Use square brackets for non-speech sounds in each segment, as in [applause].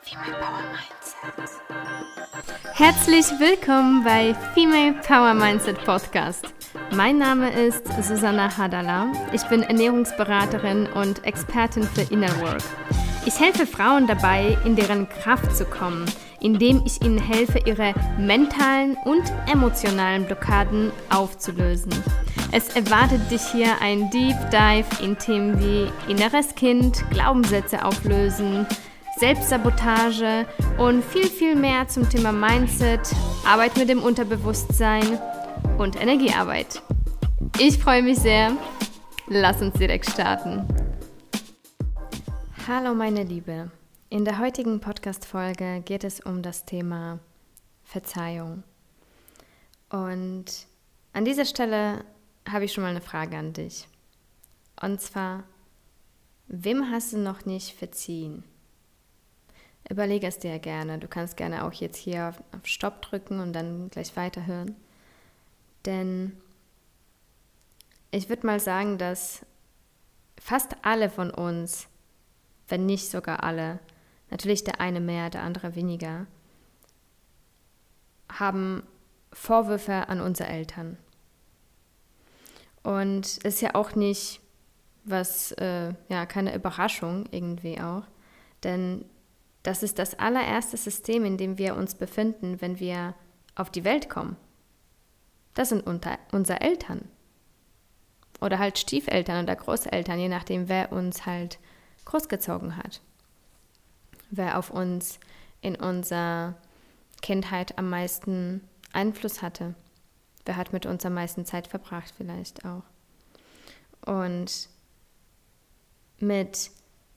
Female Power Mindset. Herzlich willkommen bei Female Power Mindset Podcast. Mein Name ist Susanna Hadala. Ich bin Ernährungsberaterin und Expertin für Inner Work. Ich helfe Frauen dabei, in deren Kraft zu kommen, indem ich ihnen helfe, ihre mentalen und emotionalen Blockaden aufzulösen. Es erwartet dich hier ein Deep Dive in Themen wie inneres Kind, Glaubenssätze auflösen, Selbstsabotage und viel, viel mehr zum Thema Mindset, Arbeit mit dem Unterbewusstsein und Energiearbeit. Ich freue mich sehr. Lass uns direkt starten. Hallo meine Liebe. In der heutigen Podcast-Folge geht es um das Thema Verzeihung. Und an dieser Stelle habe ich schon mal eine Frage an dich. Und zwar, wem hast du noch nicht verziehen? Überlege es dir gerne. Du kannst gerne auch jetzt hier auf, Stopp drücken und dann gleich weiterhören. Denn ich würde mal sagen, dass fast alle von uns wenn nicht sogar alle, natürlich der eine mehr, der andere weniger, haben Vorwürfe an unsere Eltern. Und es ist ja auch nicht was, äh, ja, keine Überraschung irgendwie auch, denn das ist das allererste System, in dem wir uns befinden, wenn wir auf die Welt kommen. Das sind unter, unsere Eltern. Oder halt Stiefeltern oder Großeltern, je nachdem, wer uns halt großgezogen hat. Wer auf uns in unserer Kindheit am meisten Einfluss hatte. Wer hat mit uns am meisten Zeit verbracht vielleicht auch. Und mit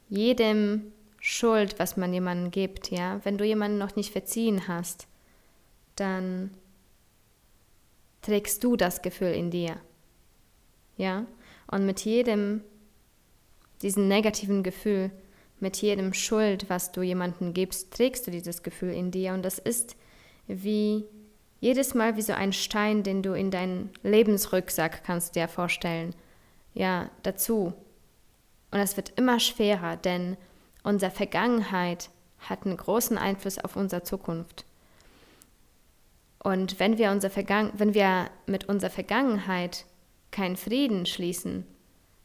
jedem Schuld, was man jemandem gibt, ja, wenn du jemanden noch nicht verziehen hast, dann trägst du das Gefühl in dir. Ja? Und mit jedem diesen negativen Gefühl, mit jedem Schuld, was du jemandem gibst, trägst du dieses Gefühl in dir. Und das ist wie jedes Mal wie so ein Stein, den du in deinen Lebensrucksack kannst dir vorstellen. Ja, dazu. Und es wird immer schwerer, denn unsere Vergangenheit hat einen großen Einfluss auf unsere Zukunft. Und wenn wir, unser Vergangen wenn wir mit unserer Vergangenheit keinen Frieden schließen,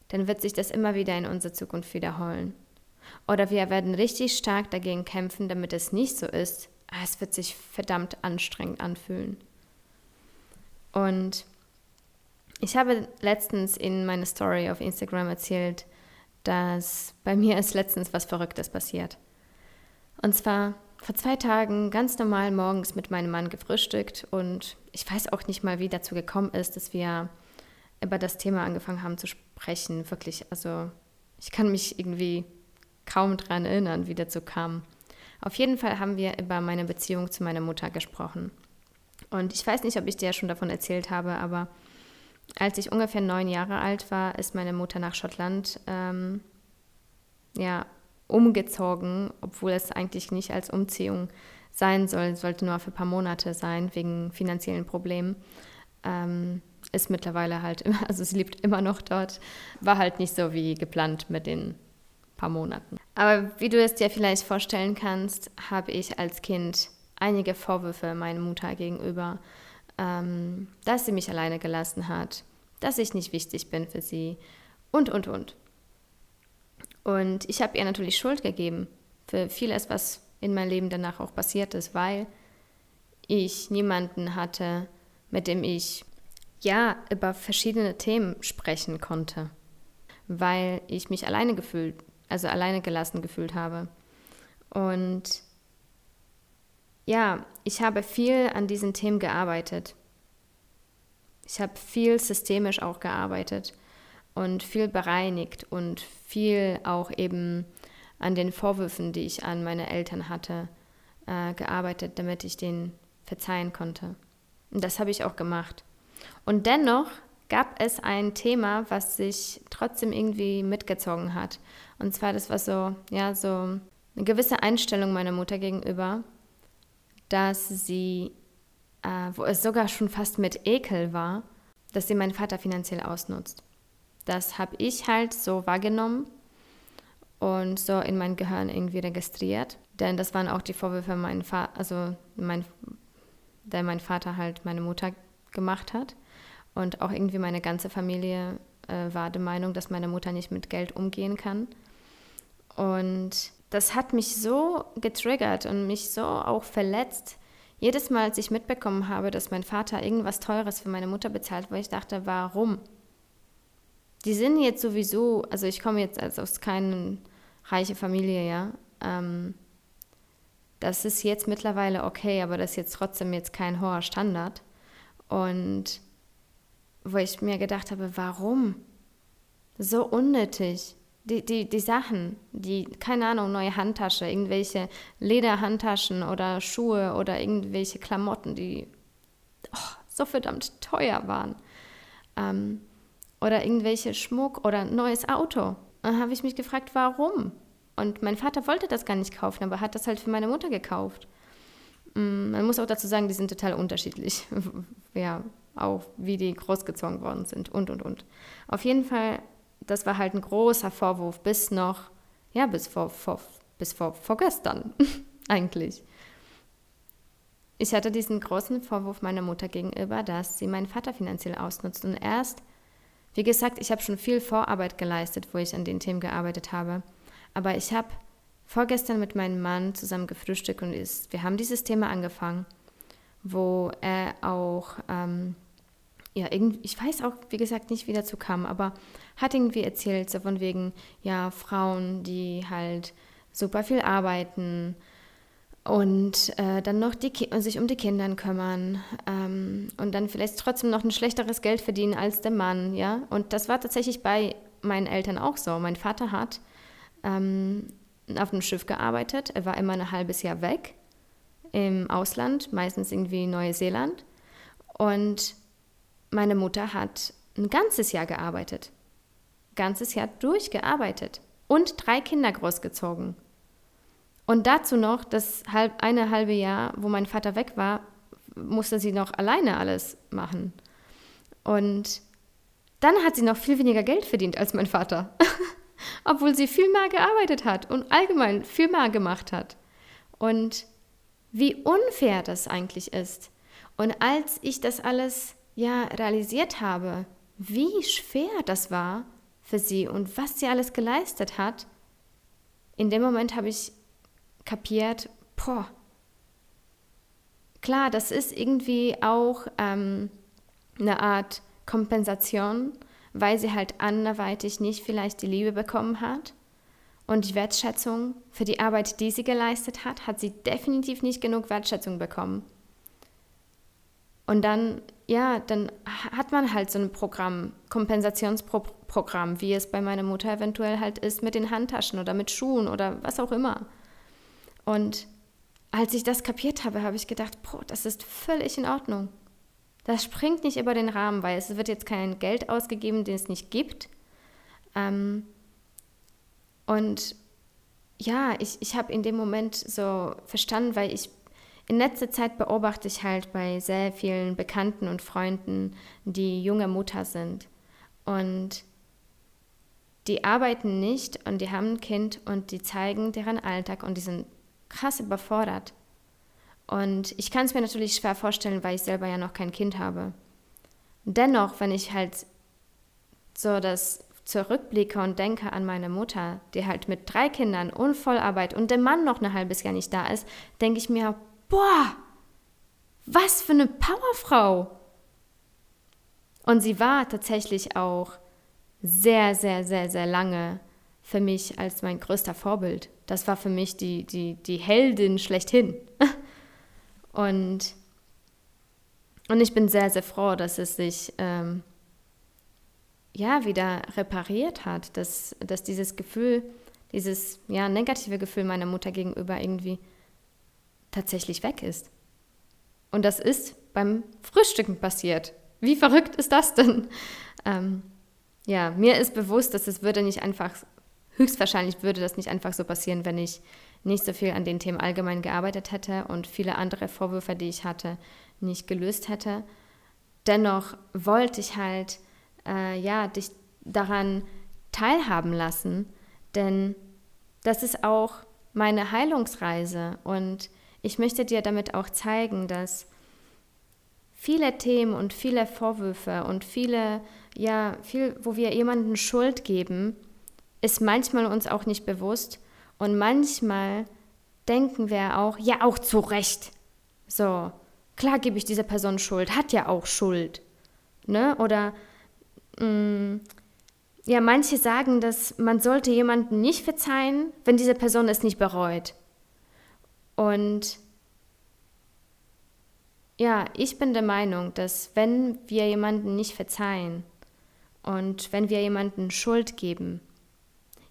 dann wird sich das immer wieder in unserer Zukunft wiederholen. Oder wir werden richtig stark dagegen kämpfen, damit es nicht so ist. Ah, es wird sich verdammt anstrengend anfühlen. Und ich habe letztens in meiner Story auf Instagram erzählt, dass bei mir ist letztens was Verrücktes passiert. Und zwar vor zwei Tagen ganz normal morgens mit meinem Mann gefrühstückt und ich weiß auch nicht mal, wie dazu gekommen ist, dass wir über das Thema angefangen haben zu sprechen. Wirklich, also ich kann mich irgendwie kaum daran erinnern, wie dazu kam. Auf jeden Fall haben wir über meine Beziehung zu meiner Mutter gesprochen. Und ich weiß nicht, ob ich dir schon davon erzählt habe, aber als ich ungefähr neun Jahre alt war, ist meine Mutter nach Schottland ähm, ja, umgezogen, obwohl es eigentlich nicht als Umziehung sein soll, sollte nur für ein paar Monate sein, wegen finanziellen Problemen. Ähm, ist mittlerweile halt [laughs] immer, also sie lebt immer noch dort, war halt nicht so wie geplant mit den paar Monaten. Aber wie du es dir vielleicht vorstellen kannst, habe ich als Kind einige Vorwürfe meiner Mutter gegenüber, ähm, dass sie mich alleine gelassen hat, dass ich nicht wichtig bin für sie und, und, und. Und ich habe ihr natürlich Schuld gegeben für vieles, was in meinem Leben danach auch passiert ist, weil ich niemanden hatte, mit dem ich ja über verschiedene Themen sprechen konnte, weil ich mich alleine gefühlt, also alleine gelassen gefühlt habe. Und ja, ich habe viel an diesen Themen gearbeitet. Ich habe viel systemisch auch gearbeitet und viel bereinigt und viel auch eben an den Vorwürfen, die ich an meine Eltern hatte, äh, gearbeitet, damit ich denen verzeihen konnte. Und das habe ich auch gemacht. Und dennoch gab es ein Thema, was sich trotzdem irgendwie mitgezogen hat. Und zwar, das war so, ja, so eine gewisse Einstellung meiner Mutter gegenüber, dass sie, äh, wo es sogar schon fast mit Ekel war, dass sie meinen Vater finanziell ausnutzt. Das habe ich halt so wahrgenommen. und so in mein Gehirn irgendwie registriert. Denn das waren auch die Vorwürfe, mein Fa also mein, der mein Vater halt meine Mutter gemacht hat. Und auch irgendwie meine ganze Familie äh, war der Meinung, dass meine Mutter nicht mit Geld umgehen kann. Und das hat mich so getriggert und mich so auch verletzt. Jedes Mal, als ich mitbekommen habe, dass mein Vater irgendwas Teures für meine Mutter bezahlt, wo ich dachte, warum? Die sind jetzt sowieso, also ich komme jetzt also aus keiner reichen Familie, ja. Ähm, das ist jetzt mittlerweile okay, aber das ist jetzt trotzdem jetzt kein hoher Standard. Und wo ich mir gedacht habe, warum? So unnötig die, die, die Sachen, die, keine Ahnung, neue Handtasche, irgendwelche Lederhandtaschen oder Schuhe oder irgendwelche Klamotten, die oh, so verdammt teuer waren. Ähm, oder irgendwelche Schmuck oder neues Auto. Dann habe ich mich gefragt, warum? Und mein Vater wollte das gar nicht kaufen, aber hat das halt für meine Mutter gekauft. Mm, man muss auch dazu sagen, die sind total unterschiedlich. [laughs] ja, auch wie die großgezogen worden sind und, und, und. Auf jeden Fall das war halt ein großer Vorwurf bis noch, ja, bis vor, vor, bis vor, vorgestern [laughs] eigentlich. Ich hatte diesen großen Vorwurf meiner Mutter gegenüber, dass sie meinen Vater finanziell ausnutzt. Und erst, wie gesagt, ich habe schon viel Vorarbeit geleistet, wo ich an den Themen gearbeitet habe. Aber ich habe vorgestern mit meinem Mann zusammen gefrühstückt und ist, wir haben dieses Thema angefangen, wo er auch ähm, ja, irgendwie, ich weiß auch, wie gesagt, nicht, wie dazu kam, aber hat irgendwie erzählt, so von wegen, ja, Frauen, die halt super viel arbeiten und äh, dann noch die sich um die Kinder kümmern ähm, und dann vielleicht trotzdem noch ein schlechteres Geld verdienen als der Mann, ja. Und das war tatsächlich bei meinen Eltern auch so. Mein Vater hat ähm, auf einem Schiff gearbeitet, er war immer ein halbes Jahr weg im Ausland, meistens irgendwie Neuseeland und meine Mutter hat ein ganzes Jahr gearbeitet. Ganzes Jahr durchgearbeitet und drei Kinder großgezogen. Und dazu noch das halb, eine halbe Jahr, wo mein Vater weg war, musste sie noch alleine alles machen. Und dann hat sie noch viel weniger Geld verdient als mein Vater, [laughs] obwohl sie viel mehr gearbeitet hat und allgemein viel mehr gemacht hat. Und wie unfair das eigentlich ist. Und als ich das alles ja realisiert habe, wie schwer das war für sie und was sie alles geleistet hat, in dem Moment habe ich kapiert, boah, klar, das ist irgendwie auch ähm, eine Art Kompensation, weil sie halt anderweitig nicht vielleicht die Liebe bekommen hat. Und die Wertschätzung für die Arbeit, die sie geleistet hat, hat sie definitiv nicht genug Wertschätzung bekommen. Und dann ja, dann hat man halt so ein Programm, Kompensationsprogramm, wie es bei meiner Mutter eventuell halt ist mit den Handtaschen oder mit Schuhen oder was auch immer. Und als ich das kapiert habe, habe ich gedacht, boah, das ist völlig in Ordnung. Das springt nicht über den Rahmen, weil es wird jetzt kein Geld ausgegeben, den es nicht gibt. Ähm, und ja, ich, ich habe in dem Moment so verstanden, weil ich in letzter Zeit beobachte ich halt bei sehr vielen Bekannten und Freunden, die junge Mutter sind. Und die arbeiten nicht und die haben ein Kind und die zeigen deren Alltag und die sind krass überfordert. Und ich kann es mir natürlich schwer vorstellen, weil ich selber ja noch kein Kind habe. Dennoch, wenn ich halt so das zurückblicke und denke an meine Mutter, die halt mit drei Kindern und Vollarbeit und der Mann noch ein halbes Jahr nicht da ist, denke ich mir, boah, was für eine Powerfrau. Und sie war tatsächlich auch sehr, sehr, sehr, sehr lange für mich als mein größter Vorbild. Das war für mich die, die, die Heldin schlechthin. [laughs] Und, und ich bin sehr, sehr froh, dass es sich ähm, ja wieder repariert hat, dass, dass dieses Gefühl, dieses ja, negative Gefühl meiner Mutter gegenüber irgendwie tatsächlich weg ist. Und das ist beim Frühstücken passiert. Wie verrückt ist das denn? Ähm, ja, mir ist bewusst, dass es würde nicht einfach, höchstwahrscheinlich würde das nicht einfach so passieren, wenn ich nicht so viel an den Themen allgemein gearbeitet hätte und viele andere Vorwürfe, die ich hatte, nicht gelöst hätte. Dennoch wollte ich halt, äh, ja, dich daran teilhaben lassen, denn das ist auch meine Heilungsreise und ich möchte dir damit auch zeigen, dass viele Themen und viele Vorwürfe und viele, ja, viel, wo wir jemanden Schuld geben, ist manchmal uns auch nicht bewusst und manchmal denken wir auch, ja, auch zu Recht. So, klar gebe ich dieser Person Schuld, hat ja auch Schuld. Ne? Oder mh, mm, ja, manche sagen, dass man sollte jemanden nicht verzeihen, wenn diese Person es nicht bereut. Und ja, ich bin der Meinung, dass wenn wir jemanden nicht verzeihen und wenn wir jemanden Schuld geben,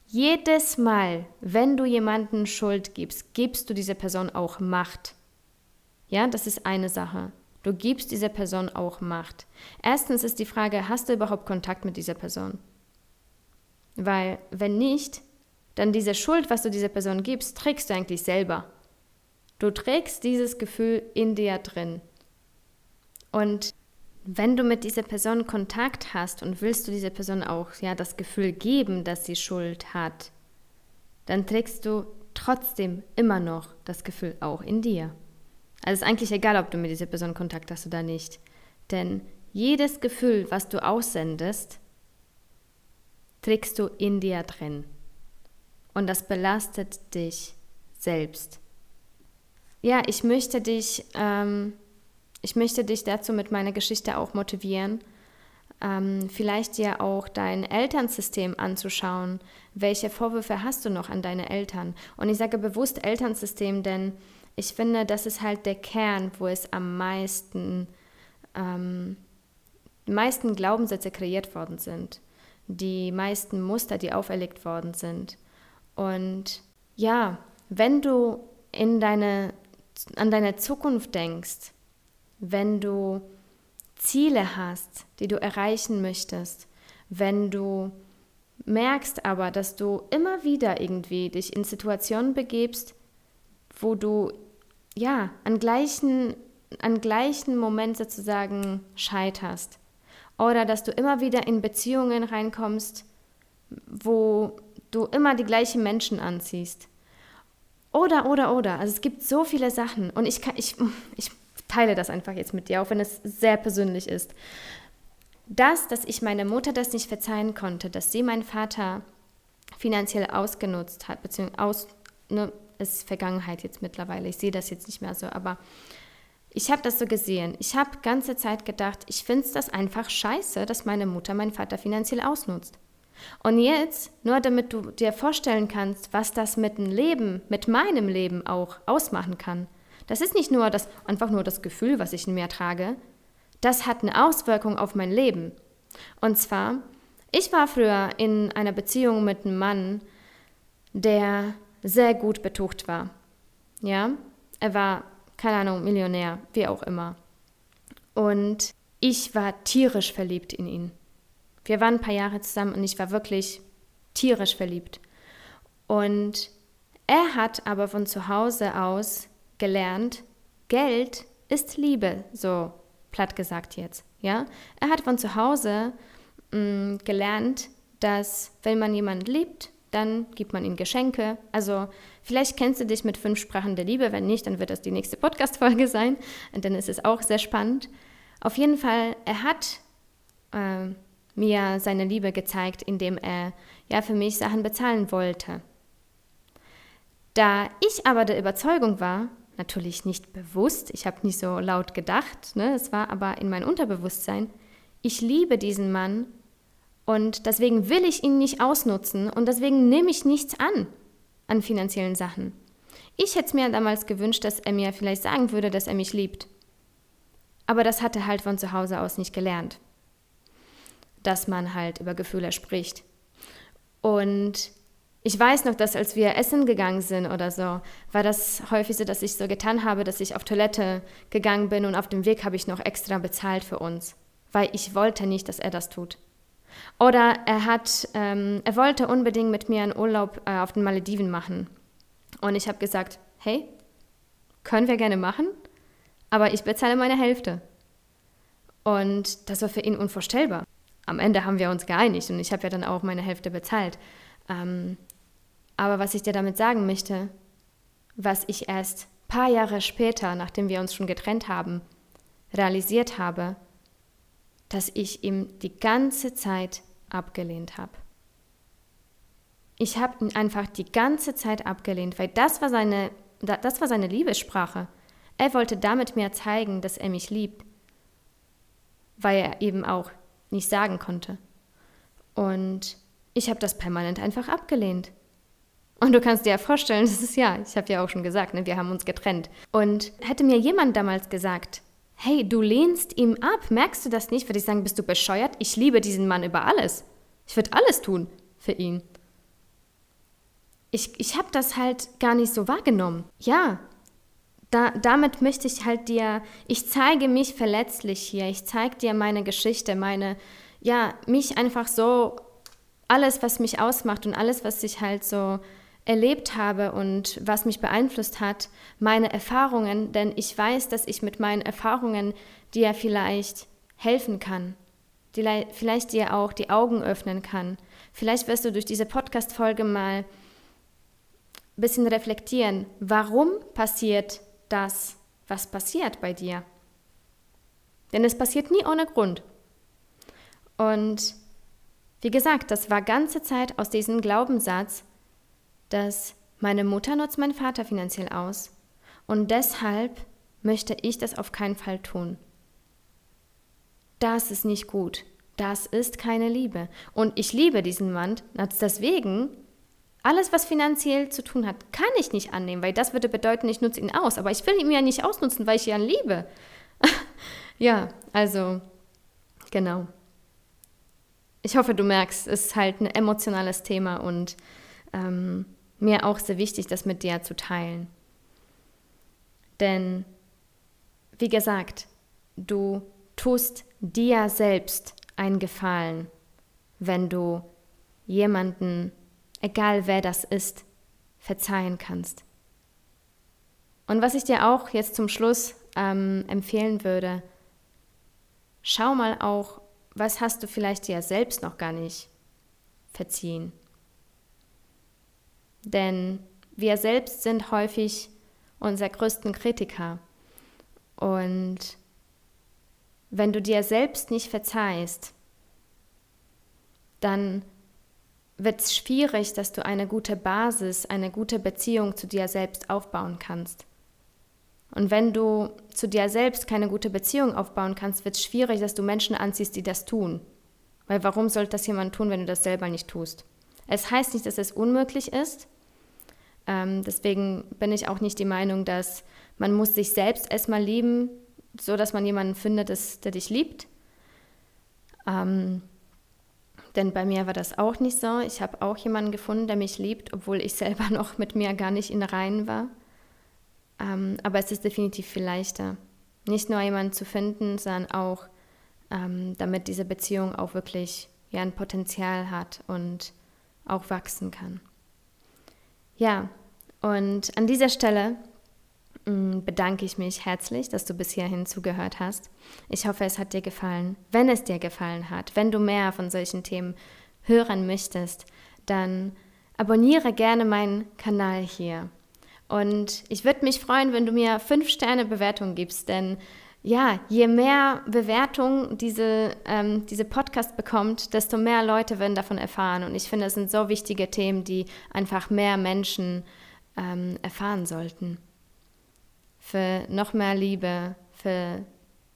jedes Mal, wenn du jemanden Schuld gibst, gibst du dieser Person auch Macht. Ja, das ist eine Sache. Du gibst dieser Person auch Macht. Erstens ist die Frage, hast du überhaupt Kontakt mit dieser Person? Weil wenn nicht, dann diese Schuld, was du dieser Person gibst, trägst du eigentlich selber. Du trägst dieses Gefühl in dir drin. Und wenn du mit dieser Person Kontakt hast und willst du dieser Person auch ja das Gefühl geben, dass sie Schuld hat, dann trägst du trotzdem immer noch das Gefühl auch in dir. Also es ist eigentlich egal, ob du mit dieser Person Kontakt hast oder nicht. Denn jedes Gefühl, was du aussendest, trägst du in dir drin. Und das belastet dich selbst. Ja, ich möchte dich, ähm, ich möchte dich dazu mit meiner Geschichte auch motivieren, ähm, vielleicht dir auch dein Elternsystem anzuschauen. Welche Vorwürfe hast du noch an deine Eltern? Und ich sage bewusst Elternsystem, denn ich finde, das ist halt der Kern, wo es am meisten, ähm, meisten Glaubenssätze kreiert worden sind die meisten Muster, die auferlegt worden sind. Und ja, wenn du in deine, an deine Zukunft denkst, wenn du Ziele hast, die du erreichen möchtest, wenn du merkst aber, dass du immer wieder irgendwie dich in Situationen begebst, wo du ja an gleichen, an gleichen Moment sozusagen scheiterst, oder dass du immer wieder in Beziehungen reinkommst, wo du immer die gleichen Menschen anziehst. Oder, oder, oder. Also es gibt so viele Sachen und ich, kann, ich, ich teile das einfach jetzt mit dir, auch wenn es sehr persönlich ist. Das, dass ich meiner Mutter das nicht verzeihen konnte, dass sie meinen Vater finanziell ausgenutzt hat, beziehungsweise aus, ne, ist Vergangenheit jetzt mittlerweile, ich sehe das jetzt nicht mehr so, aber ich habe das so gesehen. Ich habe ganze Zeit gedacht, ich finde das einfach scheiße, dass meine Mutter meinen Vater finanziell ausnutzt. Und jetzt, nur damit du dir vorstellen kannst, was das mit dem Leben, mit meinem Leben auch ausmachen kann. Das ist nicht nur das, einfach nur das Gefühl, was ich in mir trage. Das hat eine Auswirkung auf mein Leben. Und zwar, ich war früher in einer Beziehung mit einem Mann, der sehr gut betucht war. Ja, er war keine Ahnung, Millionär, wie auch immer. Und ich war tierisch verliebt in ihn. Wir waren ein paar Jahre zusammen und ich war wirklich tierisch verliebt. Und er hat aber von zu Hause aus gelernt, Geld ist Liebe, so platt gesagt jetzt. Ja? Er hat von zu Hause mh, mm, gelernt, dass wenn man jemanden liebt, dann gibt man ihm Geschenke. Also vielleicht kennst du dich mit fünf Sprachen der Liebe. Wenn nicht, dann wird das die nächste Podcast-Folge sein. Und dann ist es auch sehr spannend. Auf jeden Fall, er hat äh, mir seine Liebe gezeigt, indem er ja für mich Sachen bezahlen wollte. Da ich aber der Überzeugung war, natürlich nicht bewusst, ich habe nicht so laut gedacht, ne, es war aber in meinem Unterbewusstsein, ich liebe diesen Mann und deswegen will ich ihn nicht ausnutzen und deswegen nehme ich nichts an an finanziellen Sachen. Ich hätte es mir damals gewünscht, dass er mir vielleicht sagen würde, dass er mich liebt. Aber das hat er halt von zu Hause aus nicht gelernt. Dass man halt über Gefühle spricht. Und ich weiß noch, dass als wir essen gegangen sind oder so, war das häufig so, dass ich so getan habe, dass ich auf Toilette gegangen bin und auf dem Weg habe ich noch extra bezahlt für uns, weil ich wollte nicht, dass er das tut. Oder er hat, ähm, er wollte unbedingt mit mir einen Urlaub äh, auf den Malediven machen. Und ich habe gesagt, hey, können wir gerne machen, aber ich bezahle meine Hälfte. Und das war für ihn unvorstellbar. Am Ende haben wir uns geeinigt und ich habe ja dann auch meine Hälfte bezahlt. Ähm, Aber was ich dir damit sagen möchte, was ich erst paar Jahre später, nachdem wir uns schon getrennt haben, realisiert habe, dass ich ihm die ganze Zeit abgelehnt habe. Ich habe ihn einfach die ganze Zeit abgelehnt, weil das war seine, das war seine Liebessprache. Er wollte damit mir zeigen, dass er mich liebt, weil er eben auch nicht sagen konnte. Und ich habe das permanent einfach abgelehnt. Und du kannst dir ja vorstellen, [laughs] das ist ja, ich habe ja auch schon gesagt, ne, wir haben uns getrennt. Und hätte mir jemand damals gesagt, hey, du lehnst ihm ab, merkst du das nicht? Würde ich sagen, bist du bescheuert? Ich liebe diesen Mann über alles. Ich würde alles tun für ihn. Ich, ich habe das halt gar nicht so wahrgenommen. Ja, da, damit möchte ich halt dir, ich zeige mich verletzlich hier, ich zeige dir meine Geschichte, meine, ja, mich einfach so, alles, was mich ausmacht und alles, was ich halt so erlebt habe und was mich beeinflusst hat, meine Erfahrungen, denn ich weiß, dass ich mit meinen Erfahrungen dir vielleicht helfen kann, die vielleicht dir auch die Augen öffnen kann. Vielleicht wirst du durch diese Podcast-Folge mal ein bisschen reflektieren, warum passiert das, was passiert bei dir. Denn es passiert nie ohne Grund. Und wie gesagt, das war ganze Zeit aus diesem Glaubenssatz, dass meine Mutter nutzt meinen Vater finanziell aus und deshalb möchte ich das auf keinen Fall tun. Das ist nicht gut. Das ist keine Liebe. Und ich liebe diesen Mann. Deswegen, alles, was finanziell zu tun hat, kann ich nicht annehmen, weil das würde bedeuten, ich nutze ihn aus. Aber ich will ihn ja nicht ausnutzen, weil ich ihn liebe. [laughs] ja, also, genau. Ich hoffe, du merkst, es ist halt ein emotionales Thema und ähm, mir auch sehr wichtig, das mit dir zu teilen. Denn, wie gesagt, du tust dir selbst einen Gefallen, wenn du jemanden, egal wer das ist, verzeihen kannst. Und was ich dir auch jetzt zum Schluss ähm, empfehlen würde, schau mal auch, was hast du vielleicht dir selbst noch gar nicht verziehen. Denn wir selbst sind häufig unser größten Kritiker. Und wenn du dir selbst nicht verzeihst, dann wird es schwierig, dass du eine gute Basis, eine gute Beziehung zu dir selbst aufbauen kannst. Und wenn du zu dir selbst keine gute Beziehung aufbauen kannst, wird es schwierig, dass du Menschen anziehst, die das tun. Weil warum sollte das jemand tun, wenn du das selber nicht tust? Es heißt nicht, dass es unmöglich ist, ähm, deswegen bin ich auch nicht die Meinung, dass man muss sich selbst erstmal lieben, so dass man jemanden findet, der dich liebt. Ähm, denn bei mir war das auch nicht so. Ich habe auch jemanden gefunden, der mich liebt, obwohl ich [laughs] selber noch mit mir gar nicht in Reihen war. Ähm, aber es ist definitiv viel leichter, nicht nur jemanden zu finden, sondern auch, ähm, damit diese Beziehung auch wirklich ja, ein Potenzial hat und auch wachsen kann. Ja, und an dieser Stelle bedanke ich mich herzlich, dass du bis hierhin zugehört hast. Ich hoffe, es hat dir gefallen. Wenn es dir gefallen hat, wenn du mehr von solchen Themen hören möchtest, dann abonniere gerne meinen Kanal hier. Und ich würde mich freuen, wenn du mir fünf Sterne Bewertung gibst, denn ja, je mehr Bewertung diese, ähm, diese Podcast bekommt, desto mehr Leute werden davon erfahren. Und ich finde, es sind so wichtige Themen, die einfach mehr Menschen ähm, erfahren sollten. Für noch mehr Liebe, für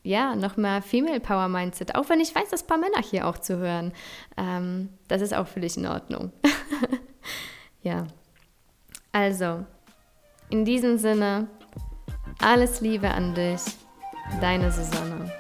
ja, noch mehr Female Power Mindset. Auch wenn ich weiß, dass ein paar Männer hier auch zuhören. Ähm, das ist auch völlig in Ordnung. [laughs] ja. Also, in diesem Sinne, alles Liebe an dich. Deine Susanne.